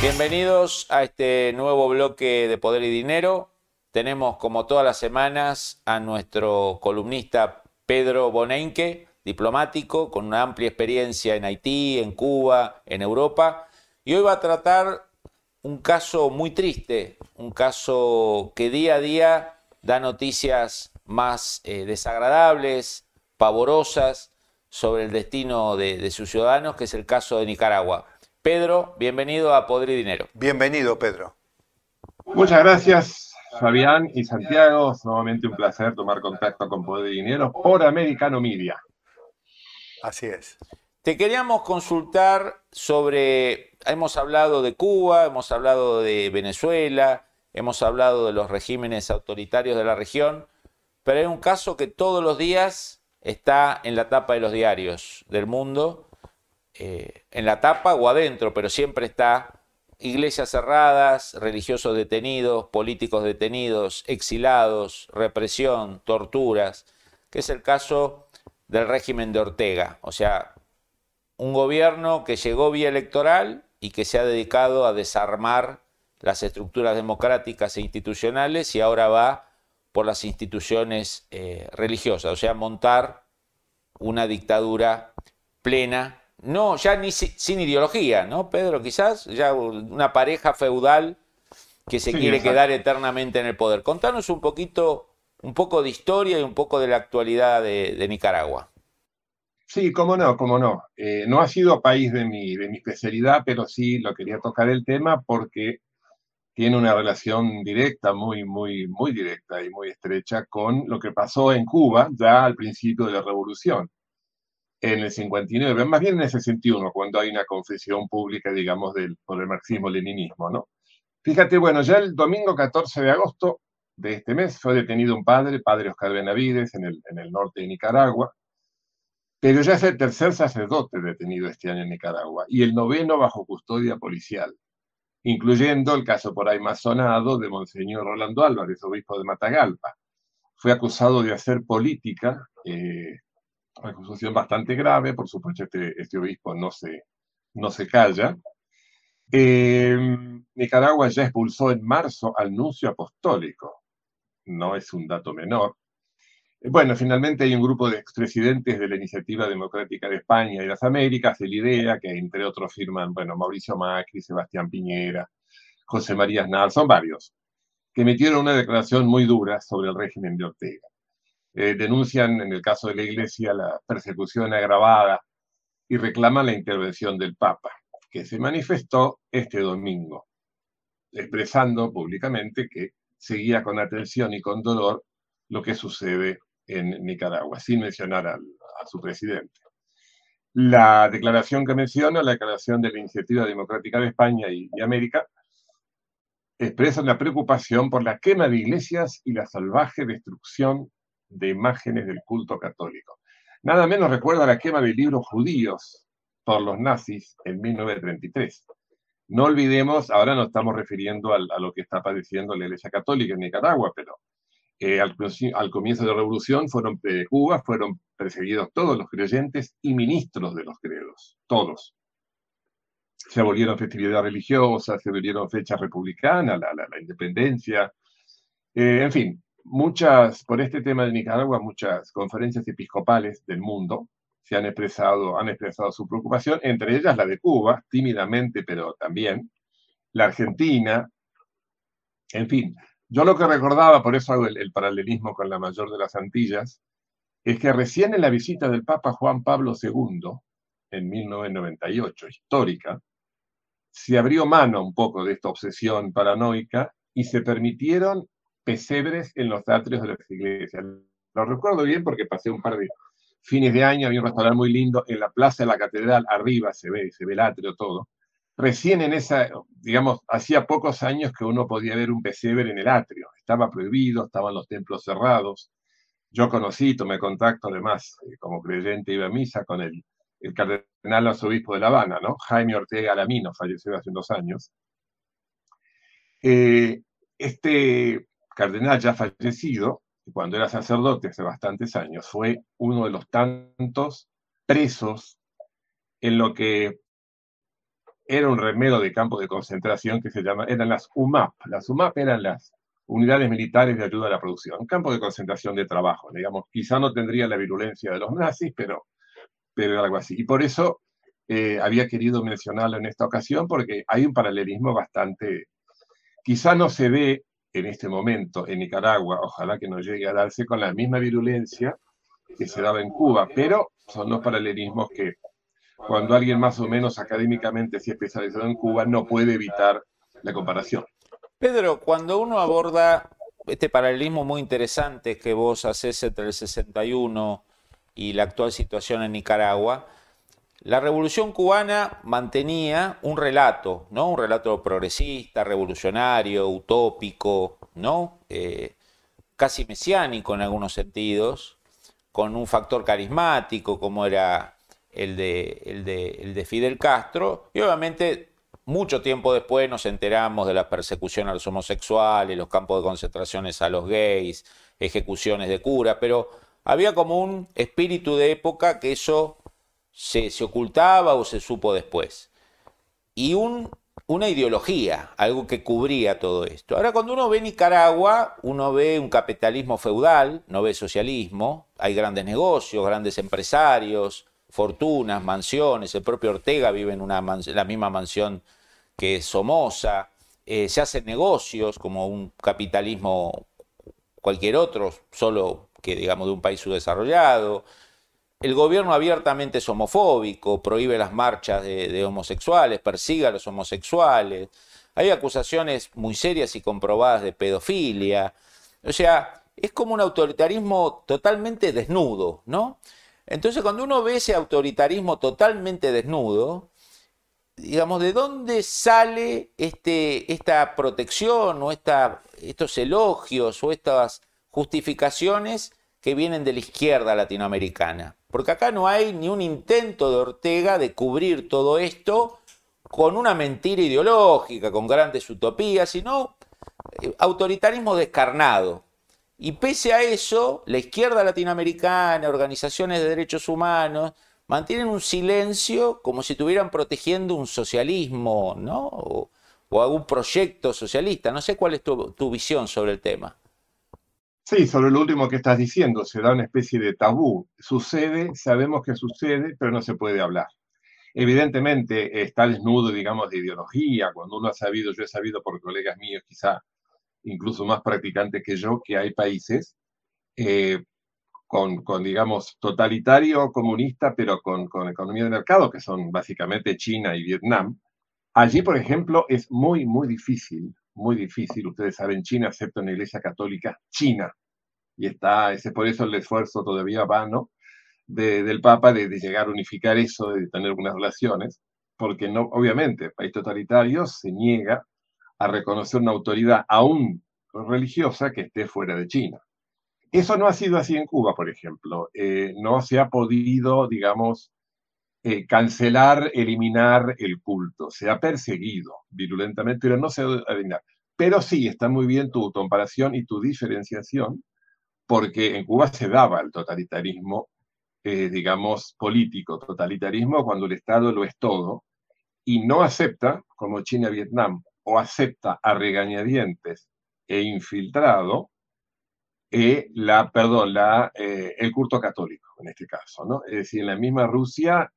Bienvenidos a este nuevo bloque de Poder y Dinero. Tenemos como todas las semanas a nuestro columnista Pedro Bonenque, diplomático con una amplia experiencia en Haití, en Cuba, en Europa. Y hoy va a tratar un caso muy triste, un caso que día a día da noticias más eh, desagradables, pavorosas sobre el destino de, de sus ciudadanos, que es el caso de Nicaragua. Pedro, bienvenido a Poder y Dinero. Bienvenido, Pedro. Muchas gracias, Fabián y Santiago. Es nuevamente un placer tomar contacto con Poder y Dinero por Americano Media. Así es. Te queríamos consultar sobre, hemos hablado de Cuba, hemos hablado de Venezuela, hemos hablado de los regímenes autoritarios de la región, pero hay un caso que todos los días está en la tapa de los diarios del mundo eh, en la tapa o adentro, pero siempre está iglesias cerradas, religiosos detenidos, políticos detenidos, exilados, represión, torturas, que es el caso del régimen de Ortega. O sea, un gobierno que llegó vía electoral y que se ha dedicado a desarmar las estructuras democráticas e institucionales y ahora va por las instituciones eh, religiosas, o sea, montar una dictadura plena no, ya ni sin ideología, ¿no, Pedro? Quizás ya una pareja feudal que se quiere quedar eternamente en el poder. Contanos un poquito, un poco de historia y un poco de la actualidad de, Nicaragua. Sí, cómo no, cómo no. Eh, no ha sido país de mi, de mi especialidad, pero sí lo quería tocar el tema porque tiene una relación directa, muy, muy, muy directa y muy estrecha con lo que pasó en Cuba ya al principio de la revolución en el 59, más bien en el 61, cuando hay una confesión pública, digamos, del, por el marxismo-leninismo, ¿no? Fíjate, bueno, ya el domingo 14 de agosto de este mes fue detenido un padre, padre Oscar Benavides, en el, norte de Nicaragua, pero ya es el tercer sacerdote detenido este año en Nicaragua y el noveno bajo custodia policial, incluyendo el caso por ahí más de Monseñor Rolando Álvarez, obispo de Matagalpa. Fue acusado de hacer política eh, acusación bastante grave, por supuesto este, este obispo no se, no se calla. Em, Nicaragua ya expulsó en marzo al nuncio apostólico, no es un dato menor. Bueno, finalmente hay un grupo de expresidentes de la Iniciativa Democrática de España y las Américas, el IDEA, que entre otros firman, bueno, Mauricio Macri, Sebastián Piñera, José María Aznar, son varios, que emitieron una declaración muy dura sobre el régimen de Ortega. Eh, denuncian en el caso de la Iglesia la persecución agravada y reclaman la intervención del Papa, que se manifestó este domingo, expresando públicamente que seguía con atención y con dolor lo que sucede en Nicaragua, sin mencionar a su presidente. La declaración que menciona, la declaración de la Iniciativa Democrática de España y, y América, expresa una preocupación por la quema de iglesias y la salvaje destrucción de imágenes del culto católico. Nada menos recuerda la quema de libros judíos por los nazis en 1933. No olvidemos, ahora nos estamos refiriendo a lo que está padeciendo la Iglesia Católica en Nicaragua, pero eh, al, comienzo de la revolución fueron de Cuba fueron perseguidos todos los creyentes y ministros de los credos, todos. Se abolieron festividades religiosas, se abolieron fechas republicanas, la, la, independencia, eh, en fin, muchas, por este tema de Nicaragua, muchas conferencias episcopales del mundo se han expresado, han expresado su preocupación, entre ellas la de Cuba, tímidamente, pero también, la Argentina, en fin. Yo lo que recordaba, por eso hago el, el paralelismo con la mayor de las Antillas, es que recién en la visita del Papa Juan Pablo II, en 1998, histórica, se abrió mano un poco de esta obsesión paranoica y se permitieron pesebres en los atrios de las iglesias. Lo recuerdo bien porque pasé un par de fines de año, había un restaurante muy lindo en la plaza de la catedral, arriba se ve, se ve el atrio todo. recién en esa, digamos, hacía pocos años que uno podía ver un pesebre en el atrio. Estaba prohibido, estaban los templos cerrados. Yo conocí, tomé contacto además, eh, como creyente iba a misa con el, el cardenal arzobispo de La Habana, ¿no? Jaime Ortega Alamino, falleció hace dos años. Eh, este cardenal ya fallecido, cuando era sacerdote hace bastantes años, fue uno de los tantos presos en lo que era un remedio de campo de concentración que se llama, eran las UMAP. Las UMAP eran las unidades militares de ayuda a la producción, un campo de concentración de trabajo, digamos. Quizá no tendría la virulencia de los nazis, pero, pero algo así. Y por eso eh, había querido mencionarlo en esta ocasión, porque hay un paralelismo bastante, quizá no se ve en este momento en Nicaragua, ojalá que no llegue a darse con la misma virulencia que se daba en Cuba, pero son los paralelismos que cuando alguien más o menos académicamente se ha especializado en Cuba no puede evitar la comparación. Pedro, cuando uno aborda este paralelismo muy interesante que vos haces entre el 61 y la actual situación en Nicaragua, la revolución cubana mantenía un relato, ¿no? Un relato progresista, revolucionario, utópico, ¿no? Eh, casi mesiánico en algunos sentidos, con un factor carismático como era el de, el de, el de Fidel Castro, y obviamente mucho tiempo después nos enteramos de la persecución a los homosexuales, los campos de concentraciones a los gays, ejecuciones de cura, pero había como un espíritu de época que eso se, ocultaba o se supo después. Y un, una ideología, algo que cubría todo esto. Ahora, cuando uno ve Nicaragua, uno ve un capitalismo feudal, no ve socialismo, hay grandes negocios, grandes empresarios, fortunas, mansiones, el propio Ortega vive en una la misma mansión que Somoza, eh, se hacen negocios como un capitalismo cualquier otro, solo que digamos de un país subdesarrollado, el gobierno abiertamente es homofóbico, prohíbe las marchas de, homosexuales, persigue a los homosexuales. Hay acusaciones muy serias y comprobadas de pedofilia. O sea, es como un autoritarismo totalmente desnudo, ¿no? Entonces, cuando uno ve ese autoritarismo totalmente desnudo, digamos, ¿de dónde sale este, esta protección o estos elogios o estas justificaciones que vienen de la izquierda latinoamericana? Porque acá no hay ni un intento de Ortega de cubrir todo esto con una mentira ideológica, con grandes utopías, sino eh, autoritarismo descarnado. Y pese a eso, la izquierda latinoamericana, organizaciones de derechos humanos, mantienen un silencio como si estuvieran protegiendo un socialismo, ¿no? O, algún proyecto socialista. No sé cuál es tu visión sobre el tema. Sí, sobre lo último que estás diciendo, se da una especie de tabú. Sucede, sabemos que sucede, pero no se puede hablar. Evidentemente está desnudo, digamos, de ideología. Cuando uno ha sabido, yo he sabido por colegas míos, quizá incluso más practicantes que yo, que hay países eh, con, digamos, totalitario comunista, pero con economía de mercado, que son básicamente China y Vietnam. Allí, por ejemplo, es muy, muy difícil muy difícil. Ustedes saben, China acepta una iglesia católica china. Y está, ese por eso el esfuerzo todavía vano de, del Papa de, llegar a unificar eso, de tener unas relaciones, porque no, obviamente, el país totalitario se niega a reconocer una autoridad aún religiosa que esté fuera de China. Eso no ha sido así en Cuba, por ejemplo. Eh, no se ha podido, digamos, eh, cancelar, eliminar el culto. Se ha perseguido virulentamente, pero no se ha eliminar. Pero sí, está muy bien tu comparación y tu diferenciación, porque en Cuba se daba el totalitarismo, eh, digamos, político, totalitarismo cuando el Estado lo es todo, y no acepta, como China-Vietnam, o acepta a regañadientes e infiltrado, eh, el culto católico, en este caso, ¿no? Es decir, en la misma Rusia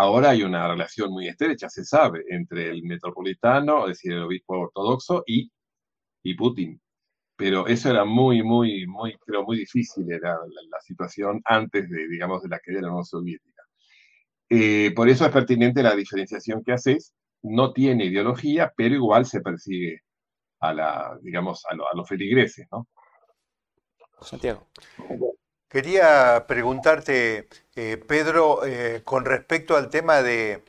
Ahora hay una relación muy estrecha, se sabe, entre el metropolitano, es decir, el obispo ortodoxo y, y Putin. Pero eso era muy, muy, muy, creo, muy difícil, era la, situación antes de, digamos, de la caída de la Unión Soviética. Eh, por eso es pertinente la diferenciación que haces. No tiene ideología, pero igual se persigue a la, digamos, a, a los feligreses, ¿no? Santiago. Quería preguntarte, eh, Pedro, eh, con respecto al tema de,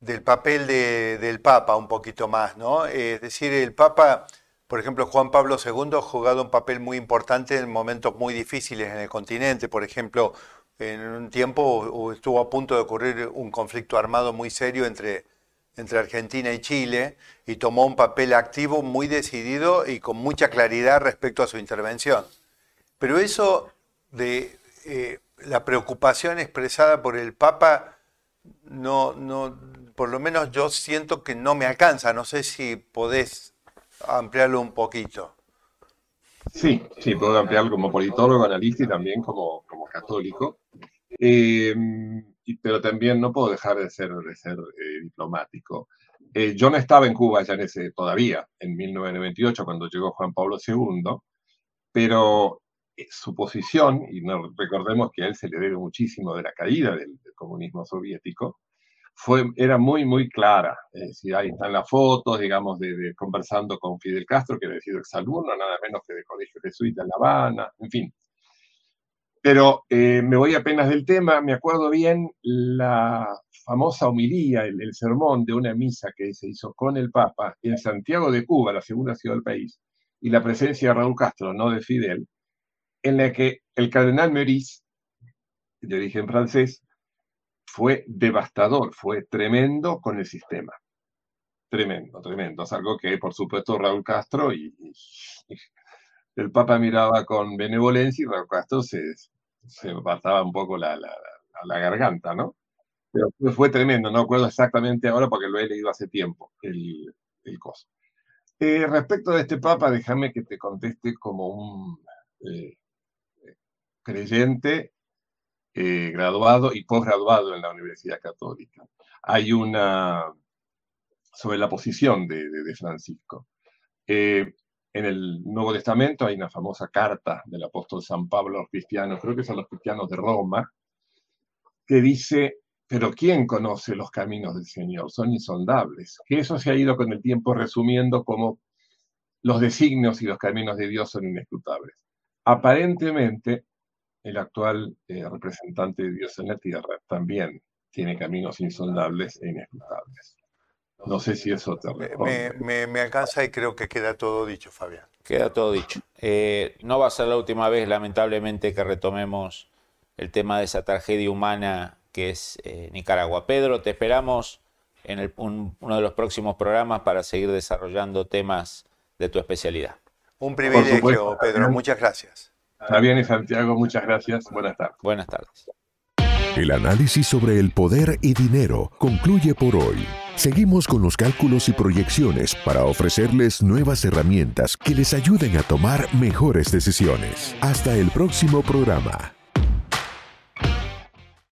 del papel del Papa un poquito más, ¿no? Es decir, el Papa, por ejemplo, Juan Pablo II ha jugado un papel muy importante en momentos muy difíciles en el continente. Por ejemplo, en un tiempo estuvo a punto de ocurrir un conflicto armado muy serio entre, entre Argentina y Chile y tomó un papel activo muy decidido y con mucha claridad respecto a su intervención. Pero eso de eh, la preocupación expresada por el Papa, no, no, por lo menos yo siento que no me alcanza. No sé si podés ampliarlo un poquito. Sí, sí, puedo ampliarlo como politólogo, analista y también como, como católico. Eh, pero también no puedo dejar de ser, de ser eh, diplomático. Eh, yo no estaba en Cuba ya en ese, todavía, en 1998, cuando llegó Juan Pablo II, pero su posición, y no, recordemos que a él se le debe muchísimo de la caída del, comunismo soviético, fue, era muy, muy clara. Es decir, ahí están las fotos, digamos, de, conversando con Fidel Castro, que había sido exalumno, nada menos que de colegio jesuita en La Habana, en fin. Pero eh, me voy apenas del tema, me acuerdo bien la famosa homilía, el, sermón de una misa que se hizo con el Papa en Santiago de Cuba, la segunda ciudad del país, y la presencia de Raúl Castro, no de Fidel, en la que el cardenal Meurice, de origen francés, fue devastador, fue tremendo con el sistema. Tremendo, tremendo. Es algo que, por supuesto, Raúl Castro y, el Papa miraba con benevolencia y Raúl Castro se, se apartaba un poco la, la, garganta, ¿no? Pero fue tremendo, no acuerdo exactamente ahora porque lo he leído hace tiempo, el, el coso. Eh, respecto de este Papa, déjame que te conteste como un eh, creyente, eh, graduado y posgraduado en la Universidad Católica. Hay una, sobre la posición de, Francisco. Eh, en el Nuevo Testamento hay una famosa carta del apóstol San Pablo a los cristianos, creo que son los cristianos de Roma, que dice, pero ¿quién conoce los caminos del Señor? Son insondables. Que eso se ha ido con el tiempo resumiendo como los designios y los caminos de Dios son inescrutables. Aparentemente, el actual eh, representante de Dios en la tierra también tiene caminos insondables e inescrutables. No sé si eso te responde. Me, alcanza y creo que queda todo dicho, Fabián. Queda todo dicho. Eh, no va a ser la última vez, lamentablemente, que retomemos el tema de esa tragedia humana que es eh, Nicaragua. Pedro, te esperamos en uno de los próximos programas para seguir desarrollando temas de tu especialidad. Un privilegio, Pedro. Muchas gracias. Fabián y Santiago, muchas gracias. Buenas tardes. Buenas tardes. El análisis sobre el poder y dinero concluye por hoy. Seguimos con los cálculos y proyecciones para ofrecerles nuevas herramientas que les ayuden a tomar mejores decisiones. Hasta el próximo programa.